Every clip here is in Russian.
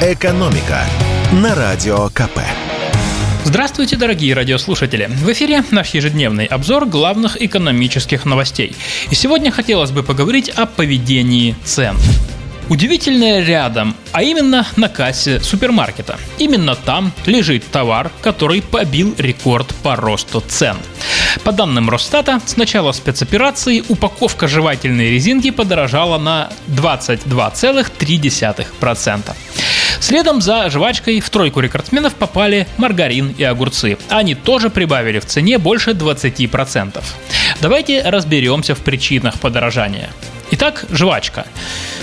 «Экономика» на Радио КП. Здравствуйте, дорогие радиослушатели! В эфире наш ежедневный обзор главных экономических новостей. И сегодня хотелось бы поговорить о поведении цен. Удивительное рядом, а именно на кассе супермаркета. Именно там лежит товар, который побил рекорд по росту цен. По данным Росстата, с начала спецоперации упаковка жевательной резинки подорожала на 22,3%. Следом за жвачкой в тройку рекордсменов попали маргарин и огурцы. Они тоже прибавили в цене больше 20%. Давайте разберемся в причинах подорожания. Итак, жвачка.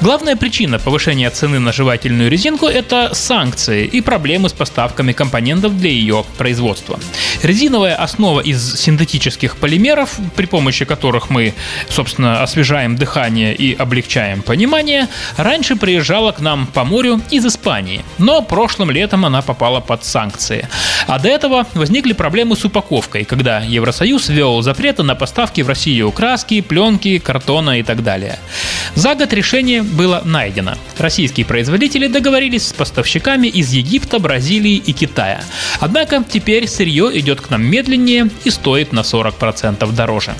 Главная причина повышения цены на жевательную резинку – это санкции и проблемы с поставками компонентов для ее производства. Резиновая основа из синтетических полимеров, при помощи которых мы, собственно, освежаем дыхание и облегчаем понимание, раньше приезжала к нам по морю из Испании, но прошлым летом она попала под санкции. А до этого возникли проблемы с упаковкой, когда Евросоюз ввел запреты на поставки в Россию краски, пленки, картона и так далее. За год решение было найдено. Российские производители договорились с поставщиками из Египта, Бразилии и Китая. Однако теперь сырье идет к нам медленнее и стоит на 40% дороже.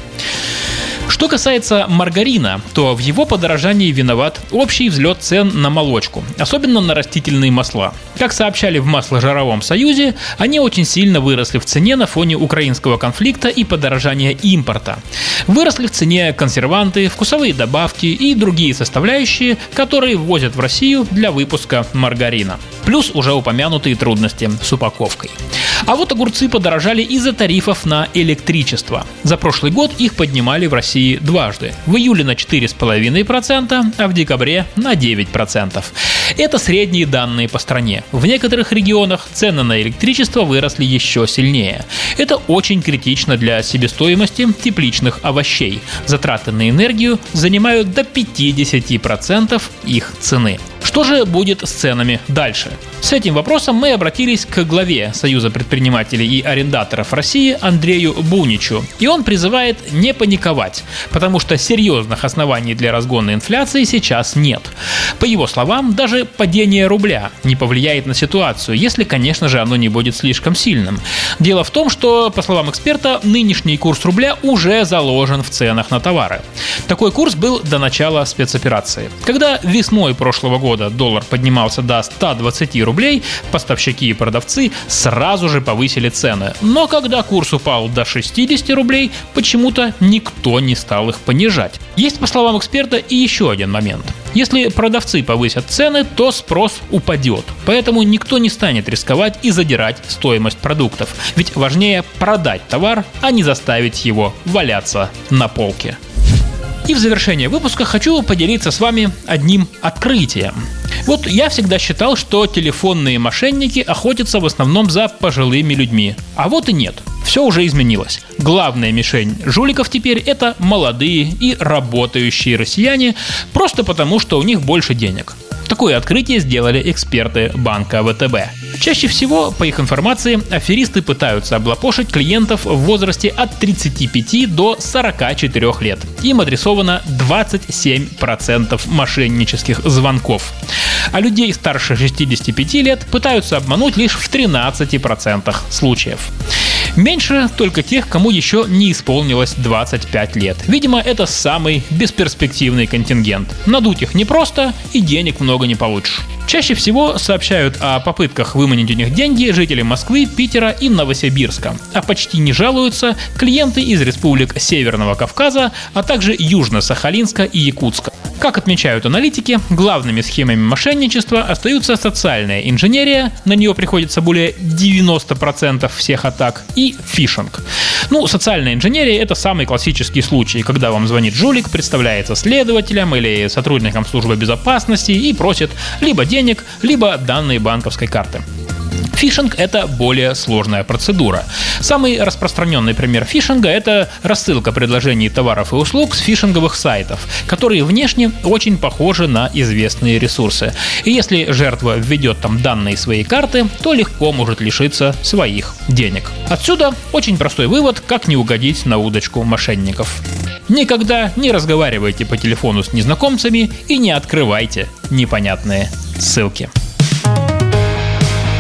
Что касается маргарина, то в его подорожании виноват общий взлет цен на молочку, особенно на растительные масла. Как сообщали в Масложаровом союзе, они очень сильно выросли в цене на фоне украинского конфликта и подорожания импорта. Выросли в цене консерванты, вкусовые добавки и другие составляющие, которые ввозят в Россию для выпуска маргарина. Плюс уже упомянутые трудности с упаковкой. А вот огурцы подорожали из-за тарифов на электричество. За прошлый год их поднимали в России дважды. В июле на 4,5%, а в декабре на 9%. Это средние данные по стране. В некоторых регионах цены на электричество выросли еще сильнее. Это очень критично для себестоимости тепличных овощей. Затраты на энергию занимают до 50% их цены. Что же будет с ценами дальше? С этим вопросом мы обратились к главе Союза предпринимателей и арендаторов России Андрею Буничу. И он призывает не паниковать, потому что серьезных оснований для разгона инфляции сейчас нет. По его словам, даже падение рубля не повлияет на ситуацию, если, конечно же, оно не будет слишком сильным. Дело в том, что, по словам эксперта, нынешний курс рубля уже заложен в ценах на товары. Такой курс был до начала спецоперации. Когда весной прошлого года доллар поднимался до 120 рублей, поставщики и продавцы сразу же повысили цены. Но когда курс упал до 60 рублей, почему-то никто не стал их понижать. Есть, по словам эксперта, и еще один момент. Если продавцы повысят цены, то спрос упадет. Поэтому никто не станет рисковать и задирать стоимость продуктов. Ведь важнее продать товар, а не заставить его валяться на полке. И в завершение выпуска хочу поделиться с вами одним открытием. Вот я всегда считал, что телефонные мошенники охотятся в основном за пожилыми людьми. А вот и нет. Все уже изменилось. Главная мишень жуликов теперь это молодые и работающие россияне, просто потому, что у них больше денег. Такое открытие сделали эксперты банка ВТБ. Чаще всего, по их информации, аферисты пытаются облапошить клиентов в возрасте от 35 до 44 лет. Им адресовано 27% мошеннических звонков. А людей старше 65 лет пытаются обмануть лишь в 13% случаев. Меньше только тех, кому еще не исполнилось 25 лет. Видимо, это самый бесперспективный контингент. Надуть их непросто и денег много не получишь. Чаще всего сообщают о попытках выманить у них деньги жители Москвы, Питера и Новосибирска. А почти не жалуются клиенты из республик Северного Кавказа, а также Южно-Сахалинска и Якутска. Как отмечают аналитики, главными схемами мошенничества остаются социальная инженерия, на нее приходится более 90% всех атак, и фишинг. Ну, социальная инженерия – это самый классический случай, когда вам звонит жулик, представляется следователем или сотрудником службы безопасности и просит либо денег, либо данные банковской карты. Фишинг – это более сложная процедура. Самый распространенный пример фишинга – это рассылка предложений товаров и услуг с фишинговых сайтов, которые внешне очень похожи на известные ресурсы. И если жертва введет там данные своей карты, то легко может лишиться своих денег. Отсюда очень простой вывод, как не угодить на удочку мошенников. Никогда не разговаривайте по телефону с незнакомцами и не открывайте непонятные ссылки.